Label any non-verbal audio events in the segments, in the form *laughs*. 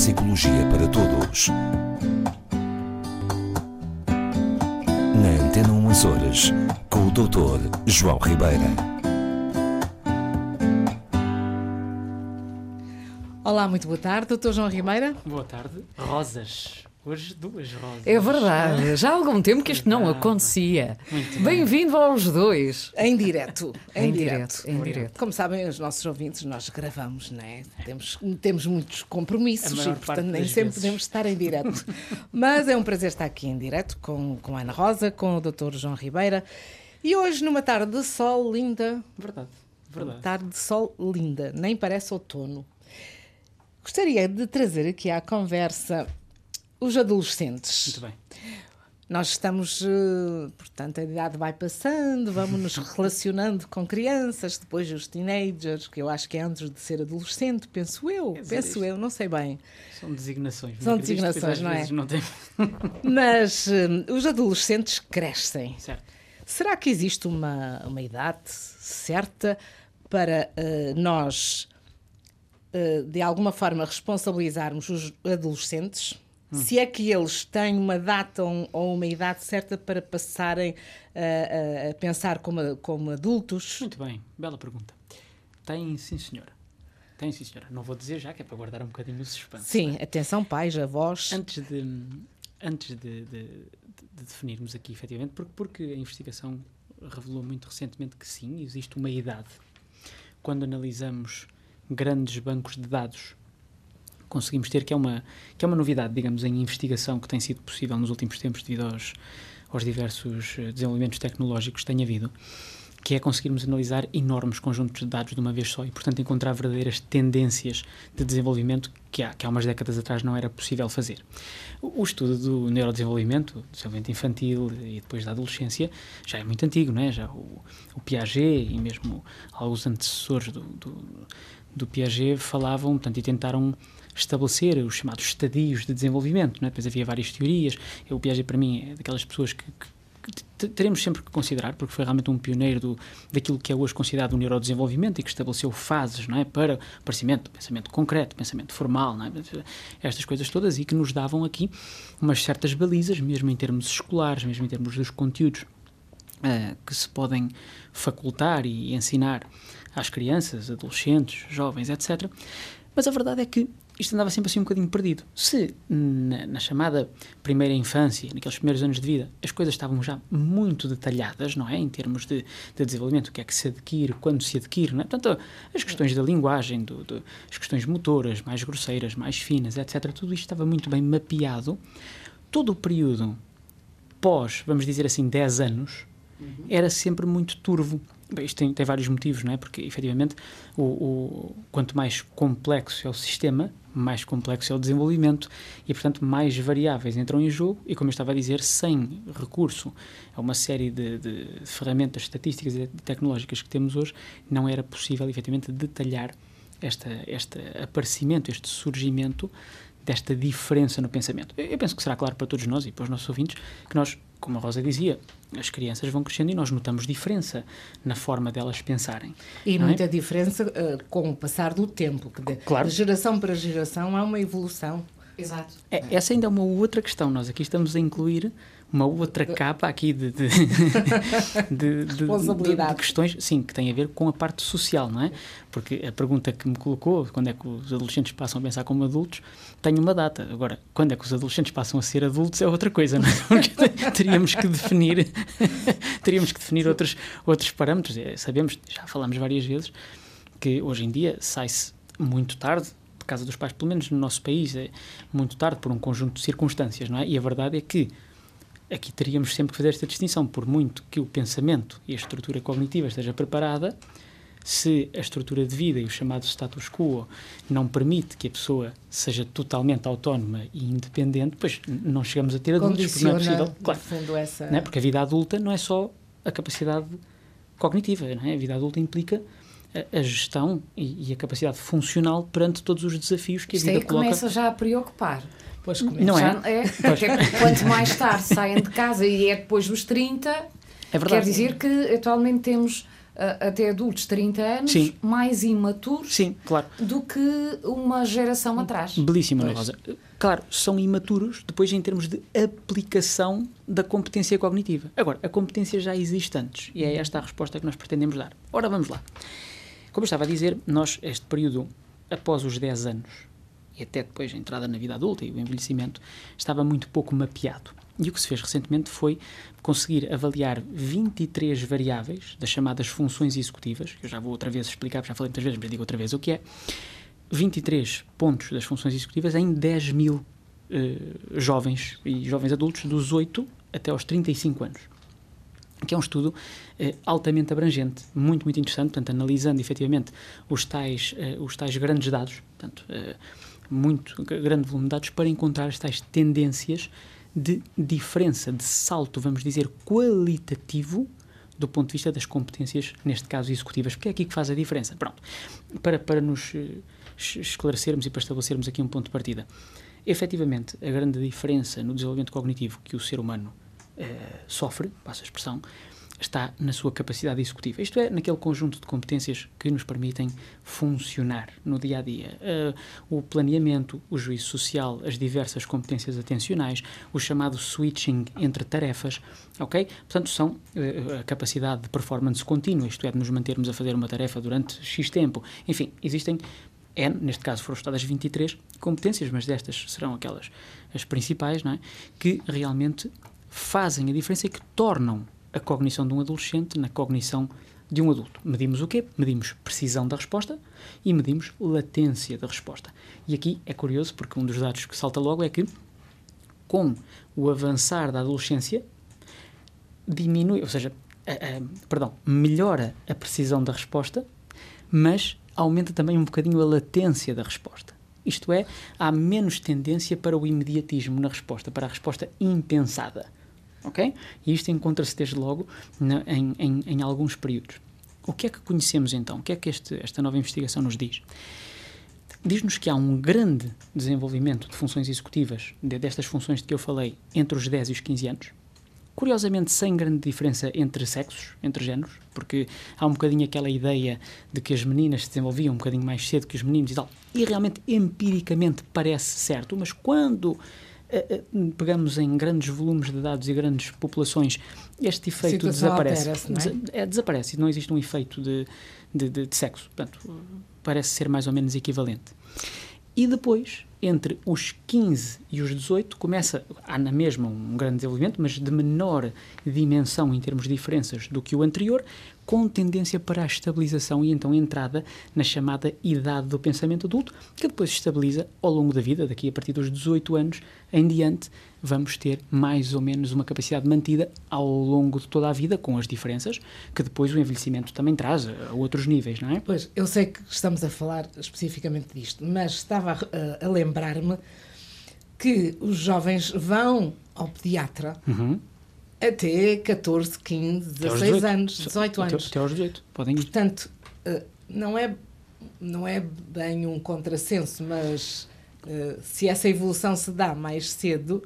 Psicologia para Todos. Na Antena 1 Açores, com o Dr. João Ribeira. Olá, muito boa tarde, Dr. João Ribeira. Boa tarde. Rosas. Hoje duas rosas. É verdade, já há algum tempo que isto não acontecia. Bem-vindo aos dois. Em direto. Em, Em direto. direto, em direto. Como sabem, os nossos ouvintes, nós gravamos, não é? Temos, temos muitos compromissos A e, portanto, nem sempre vezes. podemos estar em direto. *laughs* Mas é um prazer estar aqui em direto com, com a Ana Rosa, com o Dr. João Ribeira. E hoje, numa tarde de sol linda, Verdade. Uma Verdade. tarde de sol linda, nem parece outono. Gostaria de trazer aqui à conversa os adolescentes. Muito bem. Nós estamos, eh, portanto, a idade vai passando, vamos nos *laughs* relacionando com crianças, depois os teenagers, que eu acho que é antes de ser adolescente, penso eu, dizer, penso isto- eu, não sei bem. São designações. São designações, não é? Não tem... *laughs* *laughs* Mas eh, os adolescentes crescem. Certo. Será que existe uma, uma idade certa para eh, nós, eh, de alguma forma, responsabilizarmos os adolescentes? Se é que eles têm uma data ou, uma idade certa para passarem a- a- a pensar como, como adultos? Muito bem. Bela pergunta. Tem, sim, senhora. Tem, sim, senhora. Não vou dizer já, que é para guardar um bocadinho o suspense. Sim, atenção, pais, avós. Antes de, antes de, de- de definirmos aqui, efetivamente, porque, porque a investigação revelou muito recentemente que sim, existe uma idade. Quando analisamos grandes bancos de dados, conseguimos ter que é uma, que é uma novidade, digamos, em investigação que tem sido possível nos últimos tempos devido aos, aos diversos eh, desenvolvimentos tecnológicos que tem havido, que é conseguirmos analisar enormes conjuntos de dados de uma vez só e, portanto, encontrar verdadeiras tendências de desenvolvimento que há, que há umas décadas atrás não era possível fazer. O, estudo do neurodesenvolvimento, desenvolvimento infantil e depois da adolescência, já é muito antigo, não é? Já o, o Piaget e mesmo alguns antecessores do, do, do Piaget falavam, portanto, e tentaram estabelecer os chamados estadios de desenvolvimento, é? Depois havia várias teorias. Eu, o Piaget, para mim, é daquelas pessoas que, que que te- teremos sempre que considerar, porque foi realmente um pioneiro do, daquilo que é hoje considerado o neurodesenvolvimento e que estabeleceu fases não é, para o aparecimento pensamento concreto, pensamento formal, não é, estas coisas todas e que nos davam aqui umas certas balizas, mesmo em termos escolares, mesmo em termos dos conteúdos eh, que se podem facultar e ensinar às crianças, adolescentes, jovens, etc. Mas a verdade é que isto andava sempre assim um bocadinho perdido. Se na, na chamada primeira infância, naqueles primeiros anos de vida, as coisas estavam já muito detalhadas, não é? Em termos de, de desenvolvimento, o que é que se adquire, quando se adquire, não é? Portanto, as questões da linguagem, do, do- as questões motoras, mais grosseiras, mais finas, etc., tudo isto estava muito bem mapeado. Todo o período pós, vamos dizer assim, 10 anos, era sempre muito turvo. Bem, isto tem, tem vários motivos, não é? Porque, efetivamente, o, o- quanto mais complexo é o sistema, mais complexo é o desenvolvimento e, portanto, mais variáveis entram em jogo e, como eu estava a dizer, sem recurso a uma série de, de ferramentas estatísticas e tecnológicas que temos hoje, não era possível, efetivamente, detalhar esta, este aparecimento, este surgimento desta diferença no pensamento. Eu, eu penso que será claro para todos nós e para os nossos ouvintes que nós, como a Rosa dizia, as crianças vão crescendo e nós notamos diferença na forma delas pensarem. E não é? muita diferença eh, com o passar do tempo, que de, Claro. de geração para geração há uma evolução. Exato. É, essa ainda é uma outra questão. Nós aqui estamos a incluir uma outra capa aqui de, de, *laughs* de- de- questões, sim, que tem a ver com a parte social, não é? Porque a pergunta que me colocou, quando é que os adolescentes passam a pensar como adultos, tem uma data. Agora, quando é que os adolescentes passam a ser adultos é outra coisa, não é? *laughs* Porque teríamos que definir, *laughs* teríamos que definir outros, outros parâmetros. É, Sabemos, já falamos várias vezes, que hoje em dia sai-se muito tarde de casa dos pais, pelo menos no nosso país, é muito tarde por um conjunto de circunstâncias, não é? E a verdade é que aqui teríamos sempre que fazer esta distinção, por muito que o pensamento e a estrutura cognitiva esteja preparada, se a estrutura de vida e o chamado status quo não permite que a pessoa seja totalmente autónoma e independente, pois não chegamos a ter adultos, porque não é possível. Claro, fundo, essa... não é? Porque a vida adulta não é só a capacidade cognitiva, não é? A vida adulta implica a, gestão e, e a capacidade funcional perante todos os desafios que a Isto aí vida coloca. começa já a preocupar. Pois começa. Não é? É, até porque quanto mais tarde saem de casa e é depois dos 30, É verdade. quer dizer que atualmente temos até adultos, 30 anos, Sim. mais imaturos Sim, claro. do que uma geração atrás. Belíssima, Ana Rosa. Claro, são imaturos depois em termos de aplicação da competência cognitiva. Agora, a competência já existe antes e é esta a resposta que nós pretendemos dar. Ora, vamos lá. Como eu estava a dizer, nós, este período após os 10 anos e até depois a entrada na vida adulta e o envelhecimento, estava muito pouco mapeado. E o que se fez recentemente foi conseguir avaliar 23 variáveis das chamadas funções executivas, que eu já vou outra vez explicar, já falei muitas vezes, mas digo outra vez o que é, 23 pontos das funções executivas em 10 mil eh, jovens e jovens adultos dos 8 até aos 35 anos. Que é um estudo eh, altamente abrangente, muito, muito interessante, portanto, analisando efetivamente os tais, eh, os tais grandes dados, portanto, eh, muito grande volume de dados, para encontrar as tais tendências de diferença, de salto, vamos dizer, qualitativo do ponto de vista das competências, neste caso executivas, porque é aqui que faz a diferença. Pronto, para, para nos eh, esclarecermos e para estabelecermos aqui um ponto de partida. Efetivamente, a grande diferença no desenvolvimento cognitivo que o ser humano sofre, passa a expressão, está na sua capacidade executiva. Isto é, naquele conjunto de competências que nos permitem funcionar no dia a dia. Uh, o planeamento, o juízo social, as diversas competências atencionais, o chamado switching entre tarefas, ok? Portanto, são uh, a capacidade de performance contínua, isto é, de nos mantermos a fazer uma tarefa durante X tempo. Enfim, existem N, neste caso foram estudadas 23 competências, mas destas serão aquelas as principais, não é? Que realmente fazem a diferença e que tornam a cognição de um adolescente na cognição de um adulto. Medimos o quê? Medimos precisão da resposta e medimos latência da resposta. E aqui é curioso porque um dos dados que salta logo é que com o avançar da adolescência diminui, ou seja, a, a, perdão, melhora a precisão da resposta, mas aumenta também um bocadinho a latência da resposta. Isto é, há menos tendência para o imediatismo na resposta, para a resposta impensada ok? E isto encontra-se desde logo na, em, em, em, alguns períodos. O que é que conhecemos então? O que é que este, esta nova investigação nos diz? Diz-nos que há um grande desenvolvimento de funções executivas, de, destas funções de que eu falei, entre os 10 e os 15 anos. Curiosamente, sem grande diferença entre sexos, entre géneros, porque há um bocadinho aquela ideia de que as meninas se desenvolviam um bocadinho mais cedo que os meninos e tal. E realmente, empiricamente, parece certo, mas quando pegamos em grandes volumes de dados e grandes populações, este efeito desaparece. Não é? é? desaparece, não existe um efeito de, de, de, de sexo. Portanto, parece ser mais ou menos equivalente. E depois, entre os 15 e os 18, começa, há na mesma um grande desenvolvimento, mas de menor dimensão em termos de diferenças do que o anterior, com tendência para a estabilização e então entrada na chamada idade do pensamento adulto, que depois se estabiliza ao longo da vida, daqui a partir dos 18 anos em diante, vamos ter mais ou menos uma capacidade mantida ao longo de toda a vida, com as diferenças que depois o envelhecimento também traz a outros níveis, não é? Pois, eu sei que estamos a falar especificamente disto, mas estava a, a lembrar-me que os jovens vão ao pediatra uhum. Até 14, 15, 16 anos, 18 anos. Até, até aos 18, podem ir. Portanto, não é, não é bem um contrassenso, mas se essa evolução se dá mais cedo,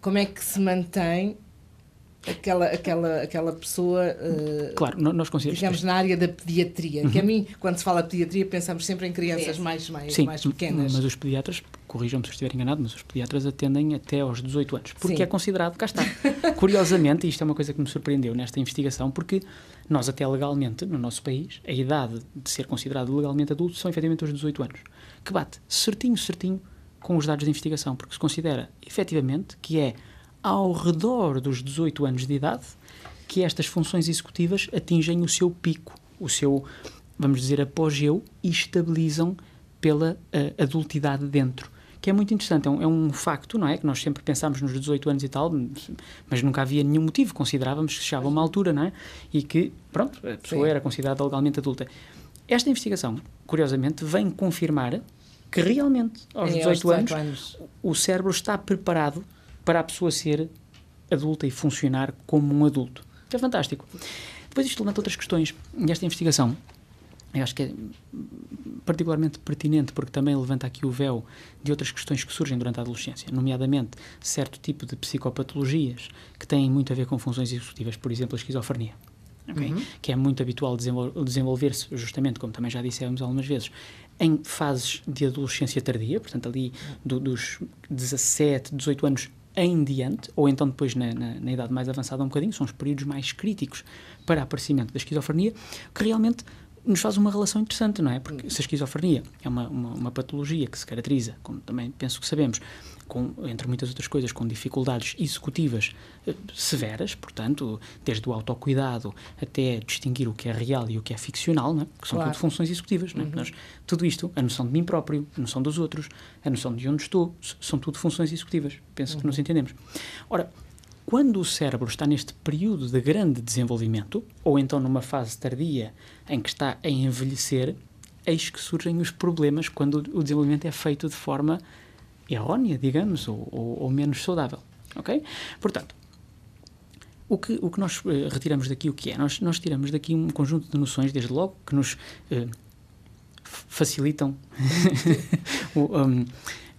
como é que se mantém aquela, aquela, aquela pessoa, uh, claro, nós digamos, na área da pediatria. Uhum. Que a mim, quando se fala de pediatria, pensamos sempre em crianças é. mais, mais, Sim, mais pequenas. mas os pediatras, corrijam-me se estiver enganado, mas os pediatras atendem até aos 18 anos, porque Sim. é considerado, cá está. *laughs* Curiosamente, isto é uma coisa que me surpreendeu nesta investigação, porque nós até legalmente, no nosso país, a idade de ser considerado legalmente adulto são efetivamente os 18 anos, que bate certinho, certinho com os dados de investigação, porque se considera efetivamente que é ao redor dos 18 anos de idade que estas funções executivas atingem o seu pico, o seu, vamos dizer, apogeu e estabilizam pela uh, adultidade dentro. Que é muito interessante, é um, é um, facto, não é? Que nós sempre pensámos nos 18 anos e tal, mas nunca havia nenhum motivo, considerávamos que chegava uma altura, não é? E que, pronto, a pessoa Sim. era considerada legalmente adulta. Esta investigação, curiosamente, vem confirmar que realmente, aos, é, 18, aos 18 anos, anos, o cérebro está preparado para a pessoa ser adulta e funcionar como um adulto. É fantástico. Depois isto levanta outras questões. E esta investigação, eu acho que é particularmente pertinente porque também levanta aqui o véu de outras questões que surgem durante a adolescência, nomeadamente certo tipo de psicopatologias que têm muito a ver com funções executivas, por exemplo, a esquizofrenia. ok? que é muito habitual desenvol- desenvolver-se, justamente, como também já dissemos algumas vezes, em fases de adolescência tardia, portanto, ali do- dos 17, 18 anos em diante, ou então depois na, na- na idade mais avançada um bocadinho, são os períodos mais críticos para aparecimento da esquizofrenia, que realmente nos faz uma relação interessante, não é? Porque se a esquizofrenia é uma, uma, uma patologia que se caracteriza, como também penso que sabemos, com, entre muitas outras coisas, com dificuldades executivas eh, severas, portanto, desde o autocuidado até distinguir o que é real e o que é ficcional, não é? que são Claro. tudo funções executivas. Não é? Nós, tudo isto, a noção de mim próprio, a noção dos outros, a noção de onde estou, são tudo funções executivas. Penso que nos entendemos. Ora, quando o cérebro está neste período de grande desenvolvimento, ou então numa fase tardia em que está a envelhecer, eis que surgem os problemas quando o desenvolvimento é feito de forma errónea, digamos, ou, ou- ou menos saudável. Ok? Portanto, o que, o que nós eh, retiramos daqui, o que é? Nós, nós tiramos daqui um conjunto de noções, desde logo, que nos eh, facilitam *laughs* o, um,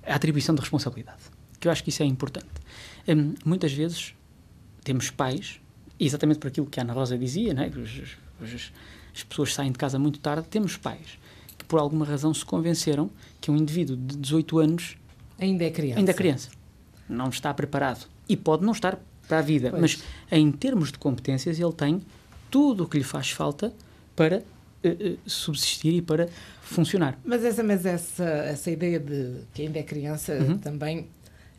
a atribuição de responsabilidade. Que eu acho que isso é importante. Hum, muitas vezes temos pais, exatamente por aquilo que a Ana Rosa dizia, é? que os- os- as pessoas saem de casa muito tarde, temos pais que por alguma razão se convenceram que um indivíduo de 18 anos Ainda é criança. ainda é criança, não está preparado e pode não estar para a vida, Pois. mas em termos de competências ele tem tudo o que lhe faz falta para eh, subsistir e para funcionar. Mas essa, mas essa, essa ideia de que ainda é criança Uhum. também,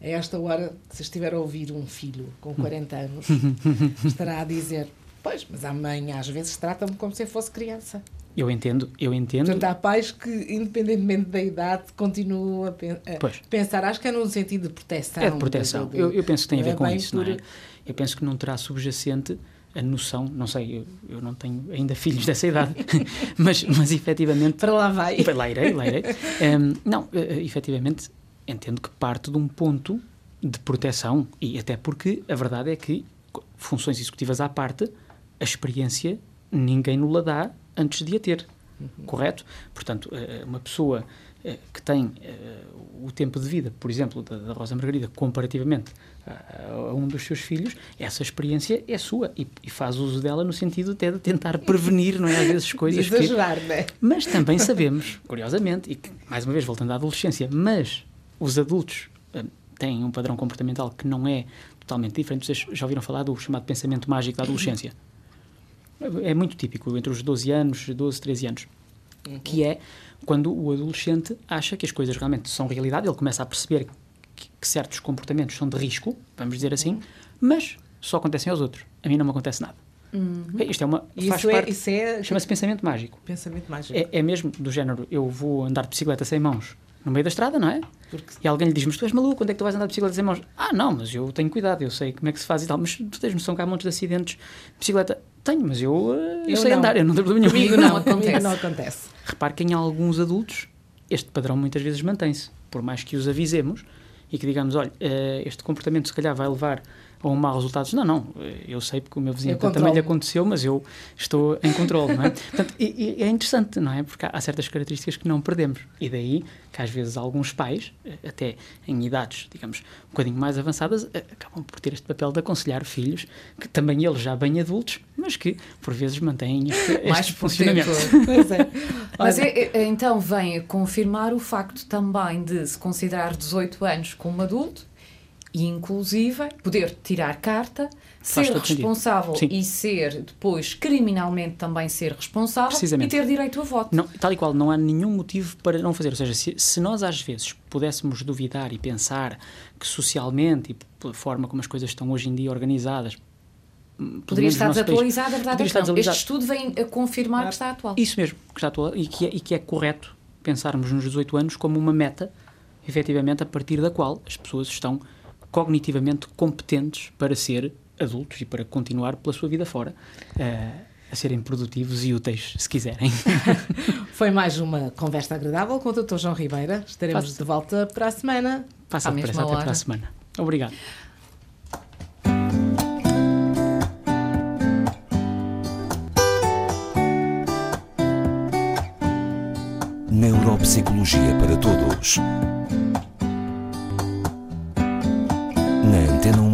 a esta hora, se estiver a ouvir um filho com 40 anos, *laughs* estará a dizer: Pois, mas a mãe às vezes trata-me como se eu fosse criança. Eu entendo, eu entendo. Portanto, há pais que, independentemente da idade, continuam a, pen- a pensar. Acho que é num sentido de proteção. É de proteção. de- de- Eu, eu penso que tem a ver é com isso, não é? por- Eu penso que não terá subjacente a noção, não sei, eu, eu não tenho ainda filhos dessa idade, *laughs* mas, mas efetivamente. Para lá vai. Lá irei, lá irei. Em, *laughs* não, eh, eh, efetivamente, entendo que parte de um ponto de proteção, e até porque a verdade é que, funções executivas à parte, a experiência ninguém nos dá antes de a ter. Correto? Portanto, eh, uma pessoa eh, que tem eh, o tempo de vida, por exemplo, da, Rosa Margarida, comparativamente a, um dos seus filhos, essa experiência é sua e, faz uso dela no sentido até de tentar *laughs* prevenir, não é? Às vezes coisas de que exagerar, não é? mas também sabemos, curiosamente, e que, mais uma vez voltando à adolescência, mas os adultos hum, têm um padrão comportamental que não é totalmente diferente. Vocês já ouviram falar do chamado pensamento mágico da adolescência? É muito típico, entre os 12 anos, 12, 13 anos. Que é quando o adolescente acha que as coisas realmente são realidade, ele começa a perceber que, que certos comportamentos são de risco, vamos dizer assim, mas só acontecem aos outros. A mim não me acontece nada. Isto é uma. Faz Isso é, parte. é Chama-se pensamento mágico. pensamento mágico. É, é mesmo do género, eu vou andar de bicicleta sem mãos no meio da estrada, não é? Porque E alguém lhe diz, mas tu és maluco, quando é que tu vais andar de bicicleta sem mãos? Ah, não, mas eu tenho cuidado, eu sei como é que se faz e tal. Mas tu tens noção que há montes de acidentes de bicicleta? Tenho, mas eu, eh, eu, Eu sei não. andar, eu não tenho problema *laughs* nenhum. comigo não acontece. não acontece. Repare que em alguns adultos este padrão muitas vezes mantém-se, por mais que os avisemos e que digamos, olha, eh, este comportamento se calhar vai levar a um mau resultado. Não, não, eu sei porque o meu vizinho Eu também lhe aconteceu, mas eu estou em controle, não é? *laughs* Portanto, e, e é interessante, não é? Porque há, certas características que não perdemos. E daí que às vezes alguns pais, eh, até em idades, digamos, um bocadinho mais avançadas, eh, acabam por ter este papel de aconselhar filhos, que também eles já bem adultos, mas que por vezes mantêm este, *laughs* Mais estes por dentro. funcionamentos. Pois é. *laughs* Mas é- é- então vem a confirmar o facto também de se considerar 18 anos como adulto e, inclusive, poder tirar carta, Faz ser responsável e ser depois criminalmente também ser responsável e ter direito a voto. Não, tal e qual, não há nenhum motivo para não fazer. Ou seja, se, se nós às vezes pudéssemos duvidar e pensar que socialmente e pela forma como as coisas estão hoje em dia organizadas, hum, Poderia estar nosso país, verdade é estar. Este estudo vem a confirmar que está atual. Isso mesmo, que já estou, e, que é, e que é correto pensarmos nos 18 anos como uma meta, efetivamente, a partir da qual as pessoas estão cognitivamente competentes para ser adultos e para continuar pela sua vida fora. eh, a serem produtivos e úteis, se quiserem. *laughs* Foi mais uma conversa agradável com o Dr. João Ribeira. Estaremos Faço. de volta para a semana. Passa À depressa mesma até para a semana. Obrigado. Neuropsicologia para todos.